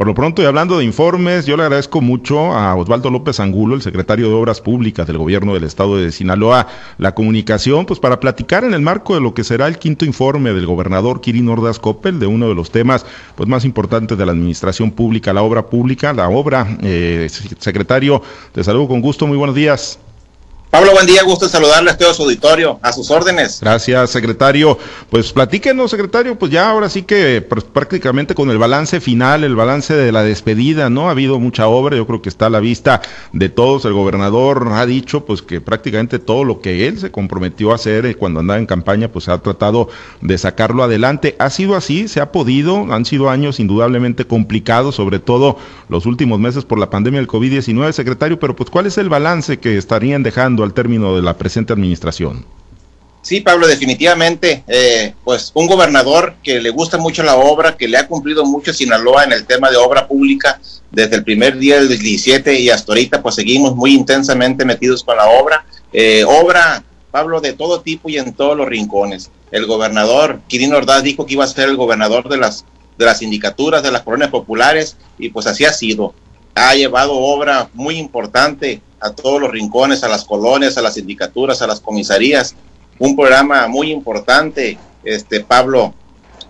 Por lo pronto, y hablando de informes, yo le agradezco mucho a Osvaldo López Angulo, el secretario de Obras Públicas del Gobierno del Estado de Sinaloa, la comunicación, pues para platicar en el marco de lo que será el quinto informe del gobernador Kirin Ordaz Coppel, de uno de los temas pues más importantes de la administración pública, la obra pública, la obra. Eh, secretario, te saludo con gusto, muy buenos días. Pablo, buen día, gusto saludarles a todo su auditorio, a sus órdenes. Gracias, secretario. Pues platíquenos, secretario, pues ya ahora sí que pues, prácticamente con el balance final, el balance de la despedida, ¿no? Ha habido mucha obra, yo creo que está a la vista de todos. El gobernador ha dicho pues que prácticamente todo lo que él se comprometió a hacer eh, cuando andaba en campaña, pues ha tratado de sacarlo adelante. Ha sido así, se ha podido, han sido años indudablemente complicados, sobre todo los últimos meses por la pandemia del COVID-19, secretario, pero pues ¿cuál es el balance que estarían dejando? Al término de la presente administración. Sí, Pablo, definitivamente, eh, pues un gobernador que le gusta mucho la obra, que le ha cumplido mucho Sinaloa en el tema de obra pública desde el primer día del 17 y hasta ahorita, pues seguimos muy intensamente metidos con la obra. Eh, obra, Pablo, de todo tipo y en todos los rincones. El gobernador Quirino Ordaz dijo que iba a ser el gobernador de las, de las sindicaturas, de las colonias populares, y pues así ha sido. Ha llevado obra muy importante a todos los rincones, a las colonias, a las sindicaturas, a las comisarías. Un programa muy importante, este Pablo,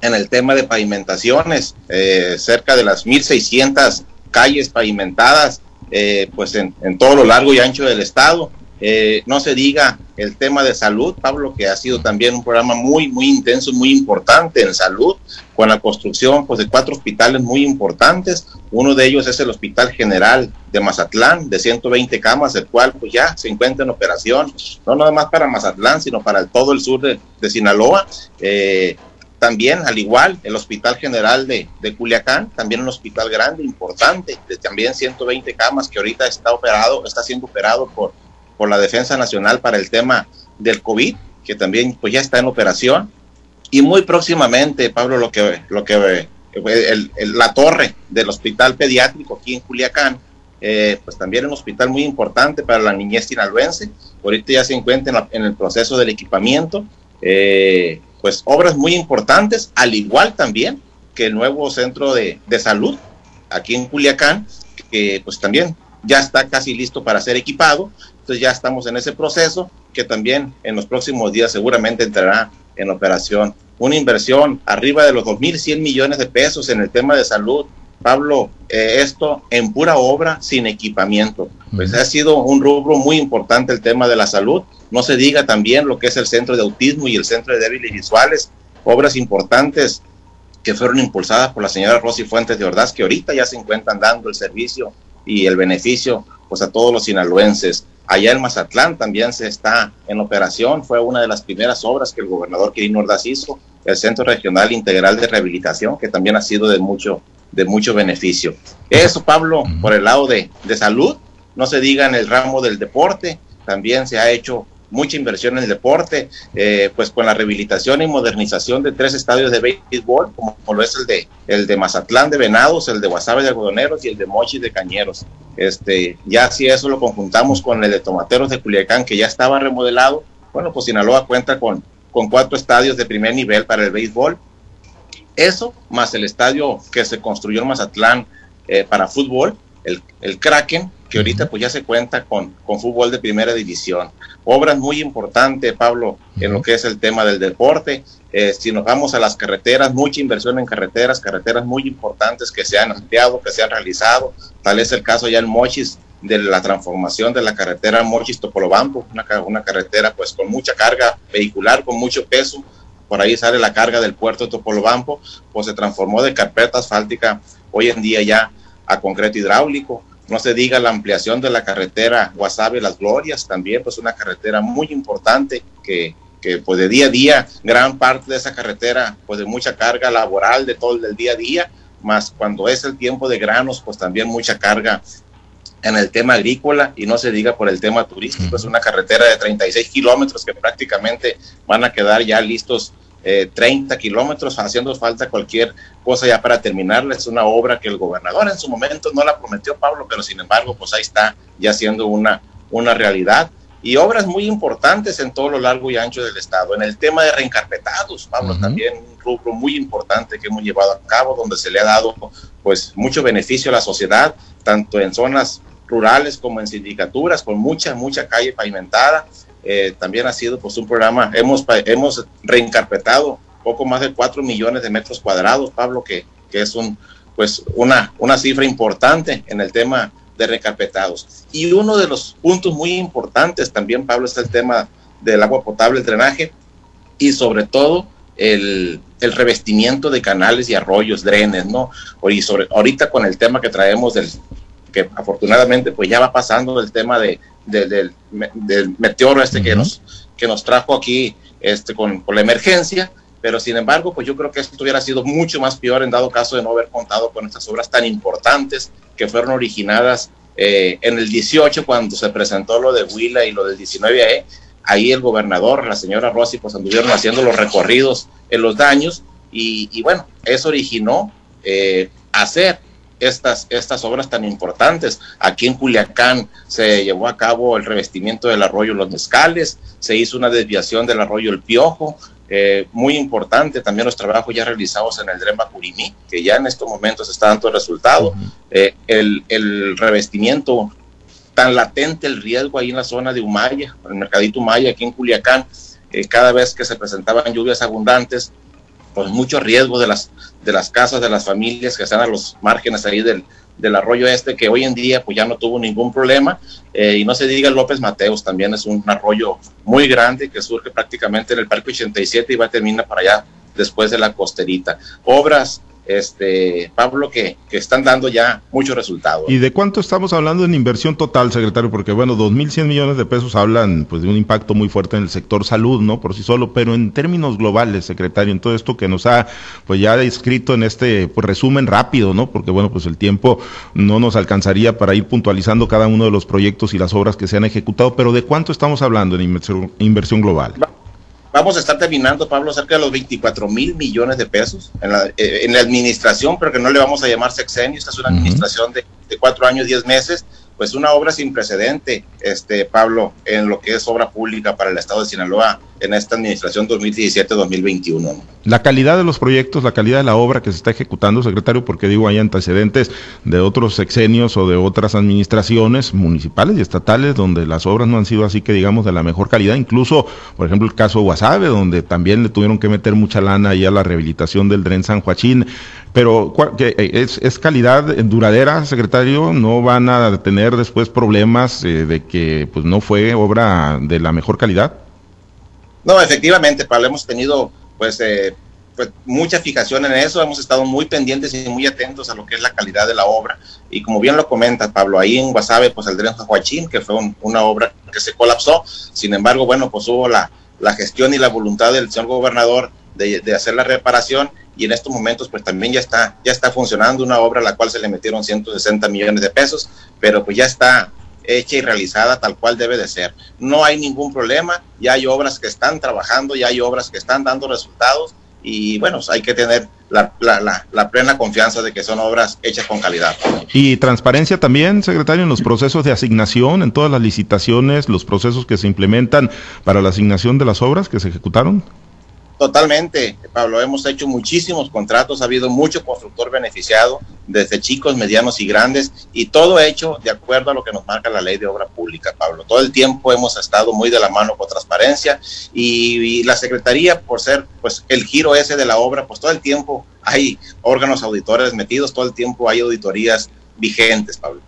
en el tema de pavimentaciones, eh, cerca de las 1.600 calles pavimentadas, eh, pues en, en, todo lo largo y ancho del estado. Eh, no se diga el tema de salud, Pablo, que ha sido también un programa muy, muy intenso, muy importante en salud, con la construcción pues, de cuatro hospitales muy importantes. Uno de ellos es el Hospital General de Mazatlán, de 120 camas, el cual pues, ya se encuentra en operación, no nada más para Mazatlán, sino para todo el sur de, Sinaloa. Eh, también, al igual, el Hospital General de, de, Culiacán, también un hospital grande, importante, de también 120 camas, que ahorita está operado, está siendo operado por por la Defensa Nacional para el tema del COVID, que también pues ya está en operación. Y muy próximamente, Pablo, lo que, lo que la torre del hospital pediátrico aquí en Culiacán, eh, pues también un hospital muy importante para la niñez sinaloense. Ahorita ya se encuentra en, el proceso del equipamiento. Eh, pues obras muy importantes, al igual también que el nuevo centro de, de salud aquí en Culiacán, que pues también ya está casi listo para ser equipado entonces ya estamos en ese proceso que también en los próximos días seguramente entrará en operación. Una inversión arriba de los 2.100 millones de pesos en el tema de salud. Pablo, eh, esto en pura obra sin equipamiento. Pues ha sido un rubro muy importante el tema de la salud. No se diga también lo que es el centro de autismo y el centro de débiles visuales, obras importantes que fueron impulsadas por la señora Rosy Fuentes de Ordaz, que ahorita ya se encuentran dando el servicio y el beneficio pues a todos los sinaloenses. Allá en Mazatlán también se está en operación, fue una de las primeras obras que el gobernador Quirino Ordaz hizo, el Centro Regional Integral de Rehabilitación, que también ha sido de mucho, de mucho beneficio. Eso, Pablo, por el lado de, de salud, no se diga en el ramo del deporte, también se ha hecho mucha inversión en el deporte, eh, pues con la rehabilitación y modernización de tres estadios de béisbol, como, lo es el de, el de Mazatlán de Venados, el de Guasave de Algodoneros y el de Mochi de Cañeros. Este, ya si eso lo conjuntamos con el de Tomateros de Culiacán, que ya estaba remodelado, bueno, pues Sinaloa cuenta con, con cuatro estadios de primer nivel para el béisbol. Eso, más el estadio que se construyó en Mazatlán eh, para fútbol, el, el Kraken, que ahorita pues ya se cuenta con, con fútbol de primera división obras muy importantes, Pablo, en lo que es el tema del deporte. Eh, si nos vamos a las carreteras, mucha inversión en carreteras, carreteras muy importantes que se han ampliado, que se han realizado. Tal es el caso ya en Mochis de la transformación de la carretera Mochis-Topolobampo, una, una carretera pues con mucha carga vehicular, con mucho peso. Por ahí sale la carga del puerto de Topolobampo, pues se transformó de carpeta asfáltica hoy en día ya a concreto hidráulico. No se diga la ampliación de la carretera Guasave Las Glorias, también pues una carretera muy importante que, que pues de día a día, gran parte de esa carretera pues de mucha carga laboral de todo el día a día, más cuando es el tiempo de granos pues también mucha carga en el tema agrícola y no se diga por el tema turístico, es una carretera de 36 kilómetros que prácticamente van a quedar ya listos 30 eh, kilómetros, haciendo falta cualquier cosa ya para terminarla. Es una obra que el gobernador en su momento no la prometió, Pablo, pero sin embargo, pues ahí está ya siendo una, una realidad. y obras muy importantes en todo lo largo y ancho del estado. En el tema de reencarpetados, Pablo, también un rubro muy importante que hemos llevado a cabo, donde se le ha dado pues mucho beneficio a la sociedad, tanto en zonas rurales como en sindicaturas, con mucha, mucha calle pavimentada. Eh, también ha sido pues un programa, hemos, hemos reencarpetado poco más de 4 millones de metros cuadrados, Pablo, que, que es un, pues una, una cifra importante en el tema de recarpetados. Y uno de los puntos muy importantes también, Pablo, es el tema del agua potable, el drenaje y sobre todo el, el revestimiento de canales y arroyos, drenes, ¿no? Y sobre, ahorita con el tema que traemos del que afortunadamente pues ya va pasando el tema de, del, del, meteoro este que, nos, que nos trajo aquí este, con, con la emergencia, pero sin embargo, pues yo creo que esto hubiera sido mucho más peor en dado caso de no haber contado con estas obras tan importantes que fueron originadas eh, en el 18 cuando se presentó lo de Huila y lo del 19E. Ahí el gobernador, la señora Rossi, pues anduvieron haciendo los recorridos en los daños y, bueno, eso originó eh, hacer estas, estas obras tan importantes. Aquí en Culiacán se llevó a cabo el revestimiento del arroyo Los Mezcales, se hizo una desviación del arroyo El Piojo, eh, muy importante también los trabajos ya realizados en el Drema Curimí, que ya en estos momentos está dando resultado. Eh, el, el, revestimiento, tan latente el riesgo ahí en la zona de Humaya, el mercadito Humaya, aquí en Culiacán, eh, cada vez que se presentaban lluvias abundantes, pues mucho riesgo de las, de las casas, de las familias que están a los márgenes ahí del, del arroyo este, que hoy en día pues ya no tuvo ningún problema. Eh, y no se diga López Mateos, también es un arroyo muy grande que surge prácticamente en el Parque 87 y va a terminar para allá después de la costerita. Obras este, Pablo, que, que, están dando ya muchos resultados. ¿Y de cuánto estamos hablando en inversión total, secretario? Porque, bueno, 2.100 millones de pesos hablan pues de un impacto muy fuerte en el sector salud, ¿no? Por sí solo, pero en términos globales, secretario, en todo esto que nos ha pues ya descrito en este pues, resumen rápido, ¿no? Porque, bueno, pues el tiempo no nos alcanzaría para ir puntualizando cada uno de los proyectos y las obras que se han ejecutado, pero ¿de cuánto estamos hablando en inversión, inversión global? Vamos a estar terminando, Pablo, cerca de los 24 mil millones de pesos en la, eh, en la, administración, pero que no le vamos a llamar sexenio, esta es una administración de, de, cuatro años, diez meses, pues una obra sin precedente, este Pablo, en lo que es obra pública para el Estado de Sinaloa en esta administración 2017-2021. La calidad de los proyectos, la calidad de la obra que se está ejecutando, secretario, porque digo, hay antecedentes de otros sexenios o de otras administraciones municipales y estatales donde las obras no han sido así que digamos de la mejor calidad, incluso, por ejemplo, el caso Guasave, donde también le tuvieron que meter mucha lana ahí a la rehabilitación del dren San Joaquín, pero eh, es, es calidad duradera, secretario, no van a tener después problemas eh, de que pues no fue obra de la mejor calidad. No, efectivamente, Pablo, hemos tenido pues, eh, pues mucha fijación en eso, hemos estado muy pendientes y muy atentos a lo que es la calidad de la obra. Y como bien lo comenta Pablo, ahí en Guasave, pues el Dren Joaquín, que fue una obra que se colapsó, sin embargo, bueno, pues hubo la, la gestión y la voluntad del señor gobernador de, de, hacer la reparación y en estos momentos pues también ya está, ya está funcionando una obra a la cual se le metieron 160 millones de pesos, pero pues ya está hecha y realizada tal cual debe de ser. No hay ningún problema, ya hay obras que están trabajando, ya hay obras que están dando resultados y bueno, hay que tener la, la, plena confianza de que son obras hechas con calidad. Y transparencia también, secretario, en los procesos de asignación, en todas las licitaciones, los procesos que se implementan para la asignación de las obras que se ejecutaron. Totalmente, Pablo. Hemos hecho muchísimos contratos, ha habido mucho constructor beneficiado, desde chicos, medianos y grandes, y todo hecho de acuerdo a lo que nos marca la ley de obra pública, Pablo. Todo el tiempo hemos estado muy de la mano con transparencia y, y la Secretaría, por ser pues el giro ese de la obra, pues todo el tiempo hay órganos auditores metidos, todo el tiempo hay auditorías vigentes, Pablo.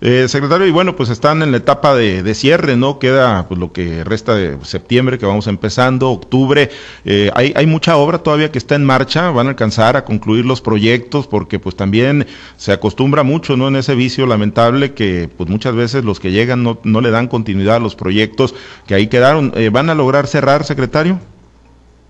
Eh, secretario, y bueno, pues están en la etapa de, cierre, ¿no? Queda pues lo que resta de septiembre, que vamos empezando, octubre. Eh, hay, hay mucha obra todavía que está en marcha, van a alcanzar a concluir los proyectos, porque pues también se acostumbra mucho, ¿no? En ese vicio lamentable que pues muchas veces los que llegan no, no le dan continuidad a los proyectos que ahí quedaron. Eh, ¿Van a lograr cerrar, secretario?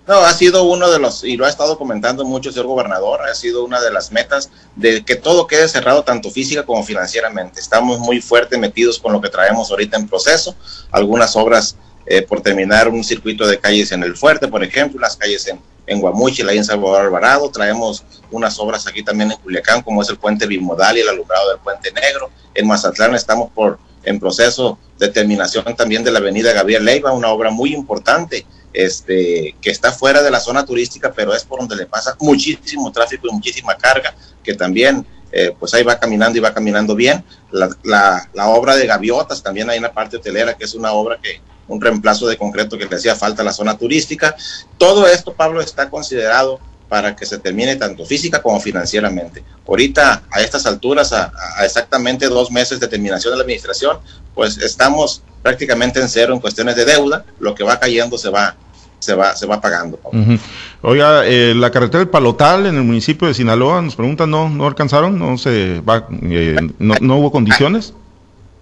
No, ha sido uno de los, y lo ha estado comentando mucho el señor gobernador, ha sido una de las metas de que todo quede cerrado tanto física como financieramente. Estamos muy fuerte metidos con lo que traemos ahorita en proceso. Algunas obras eh, por terminar, un circuito de calles en el Fuerte, por ejemplo, las calles en, en Guamuchi, la en Salvador Alvarado. Traemos unas obras aquí también en Culiacán, como es el puente bimodal y el alumbrado del puente negro. En Mazatlán estamos por en proceso de terminación también de la avenida Gabriel Leiva, una obra muy importante este, que está fuera de la zona turística, pero es por donde le pasa muchísimo tráfico y muchísima carga, que también eh, pues ahí va caminando y va caminando bien. La, la, la, obra de gaviotas, también hay una parte hotelera que es una obra que, un reemplazo de concreto que le hacía falta a la zona turística. Todo esto, Pablo, está considerado para que se termine tanto física como financieramente. Ahorita, a estas alturas, a, a, exactamente dos meses de terminación de la administración, pues estamos prácticamente en cero en cuestiones de deuda, lo que va cayendo se va, se va, se va pagando. Uh -huh. Oiga, eh, la carretera del Palotal en el municipio de Sinaloa, nos preguntan, ¿no, no alcanzaron? ¿No se va, eh, no, no hubo condiciones?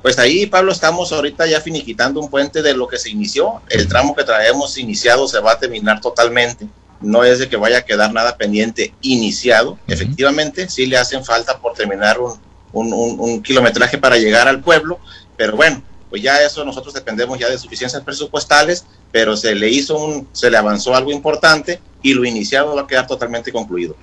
Pues ahí, Pablo, estamos ahorita ya finiquitando un puente de lo que se inició. El tramo que traemos iniciado se va a terminar totalmente. No es de que vaya a quedar nada pendiente iniciado. Uh -huh. Efectivamente, sí le hacen falta por terminar un, un, un, un kilometraje para llegar al pueblo, pero bueno, pues ya eso nosotros dependemos ya de suficiencias presupuestales, pero se le hizo un, se le avanzó algo importante y lo iniciado va a quedar totalmente concluido.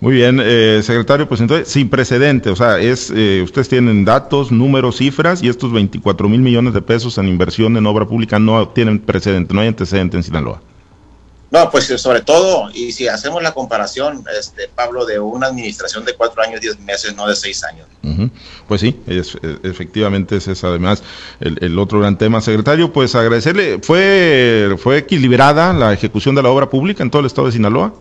Muy bien, eh, secretario, pues entonces sin precedente, o sea, es eh, ustedes tienen datos, números, cifras y estos 24 mil millones de pesos en inversión en obra pública no tienen precedente, no hay antecedente en Sinaloa. No, pues sobre todo, y si hacemos la comparación, este Pablo, de una administración de cuatro años, diez meses, no de seis años. Uh -huh. Pues sí, es, es, efectivamente ese es además el, el, otro gran tema. Secretario, pues agradecerle, ¿fue, ¿fue equilibrada la ejecución de la obra pública en todo el estado de Sinaloa?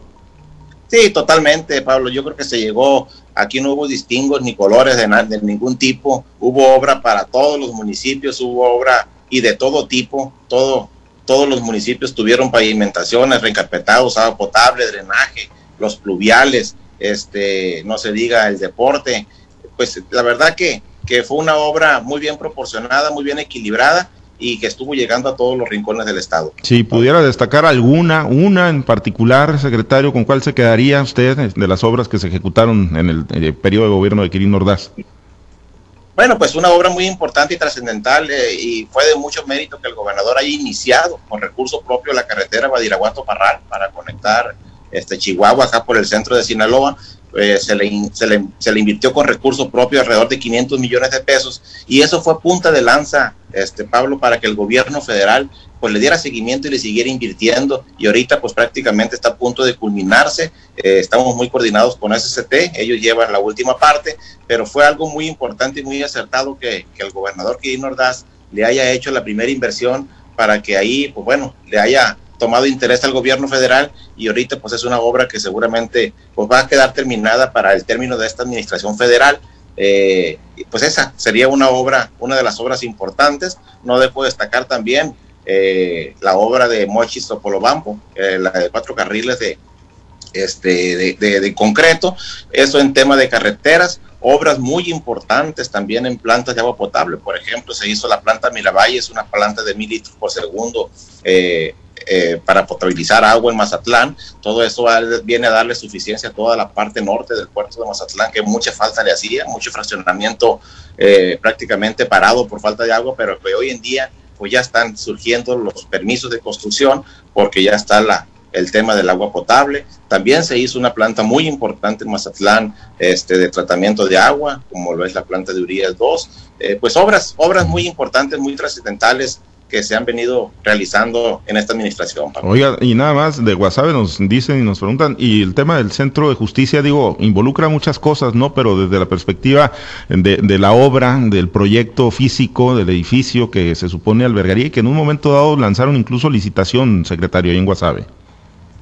Sí, totalmente, Pablo. Yo creo que se llegó, aquí no hubo distingos ni colores de, de ningún tipo, hubo obra para todos los municipios, hubo obra y de todo tipo, todo todos los municipios tuvieron pavimentaciones, reencarpetados, agua potable, drenaje, los pluviales, este, no se diga el deporte. Pues la verdad que, que fue una obra muy bien proporcionada, muy bien equilibrada y que estuvo llegando a todos los rincones del estado. Si pudiera destacar alguna, una en particular, secretario, ¿con cuál se quedaría usted de las obras que se ejecutaron en el, en el periodo de gobierno de Quirino Ordaz? Bueno, pues una obra muy importante y trascendental eh, y fue de mucho mérito que el gobernador haya iniciado con recurso propio la carretera Badiraguato-Parral para conectar este, Chihuahua acá por el centro de Sinaloa. Eh, se, le, se, le, se, le, invirtió con recurso propio alrededor de 500 millones de pesos y eso fue punta de lanza, este, Pablo, para que el gobierno federal pues le diera seguimiento y le siguiera invirtiendo y ahorita pues prácticamente está a punto de culminarse, eh, estamos muy coordinados con SCT, ellos llevan la última parte, pero fue algo muy importante y muy acertado que, que el gobernador Quirino Ordaz le haya hecho la primera inversión para que ahí, pues bueno, le haya tomado interés al gobierno federal y ahorita pues es una obra que seguramente pues va a quedar terminada para el término de esta administración federal. Eh, pues esa sería una obra, una de las obras importantes. No debo destacar también eh, la obra de Mochis Topolobampo, eh, la de cuatro carriles de, este, de, de, concreto, eso en tema de carreteras, obras muy importantes también en plantas de agua potable, por ejemplo, se hizo la planta Miravalle, es una planta de mil litros por segundo eh, eh, para potabilizar agua en Mazatlán. Todo eso viene a darle suficiencia a toda la parte norte del puerto de Mazatlán, que mucha falta le hacía, mucho fraccionamiento prácticamente parado por falta de agua, pero que hoy en día pues ya están surgiendo los permisos de construcción porque ya está la, el tema del agua potable. También se hizo una planta muy importante en Mazatlán este, de tratamiento de agua, como lo es la planta de Urias 2. Eh, pues obras, obras muy importantes, muy trascendentales que se han venido realizando en esta administración. Oiga, y nada más de Guasave nos dicen y nos preguntan, y el tema del centro de justicia, digo, involucra muchas cosas, ¿no? Pero desde la perspectiva de, la obra, del proyecto físico, del edificio que se supone albergaría y que en un momento dado lanzaron incluso licitación, secretario, ahí en Guasave.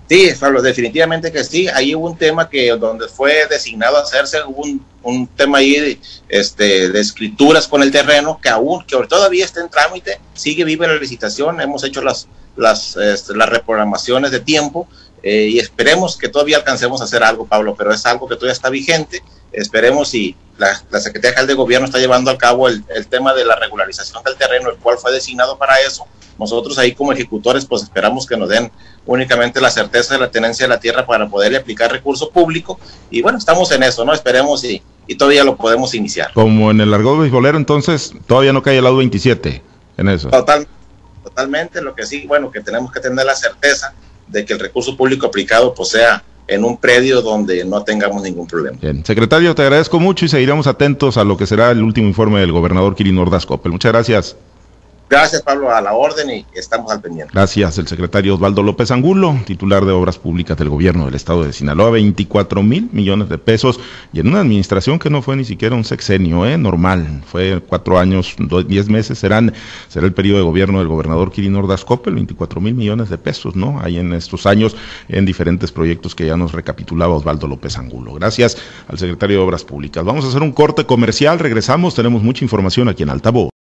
Sí, Pablo, definitivamente que sí. Ahí hubo un tema que donde fue designado hacerse, hubo un, un tema ahí de, este, de escrituras con el terreno que aún, que todavía está en trámite, sigue viva la licitación, hemos hecho las, las, este, las reprogramaciones de tiempo eh, y esperemos que todavía alcancemos a hacer algo, Pablo, pero es algo que todavía está vigente. Esperemos y la, la Secretaría General de Gobierno está llevando a cabo el, el tema de la regularización del terreno, el cual fue designado para eso. Nosotros ahí como ejecutores pues esperamos que nos den únicamente la certeza de la tenencia de la tierra para poderle aplicar recurso público y bueno, estamos en eso, ¿no? Esperemos y, y todavía lo podemos iniciar. Como en el largo beisbolero, entonces todavía no cae el lado 27 en eso. Total, totalmente, lo que sí, bueno, que tenemos que tener la certeza de que el recurso público aplicado pues sea en un predio donde no tengamos ningún problema. Bien. Secretario, te agradezco mucho y seguiremos atentos a lo que será el último informe del gobernador Kirin Ordaz Coppel. Muchas gracias. Gracias, Pablo, a la orden y estamos al pendiente. Gracias, el secretario Osvaldo López Angulo, titular de Obras Públicas del Gobierno del Estado de Sinaloa, 24 mil millones de pesos y en una administración que no fue ni siquiera un sexenio, ¿eh? normal, fue cuatro años, diez meses, serán, será el periodo de gobierno del gobernador Kirin Ordaz Coppel, 24 mil millones de pesos, ¿no? Hay en estos años en diferentes proyectos que ya nos recapitulaba Osvaldo López Angulo. Gracias al secretario de Obras Públicas. Vamos a hacer un corte comercial, regresamos, tenemos mucha información aquí en Altavoz.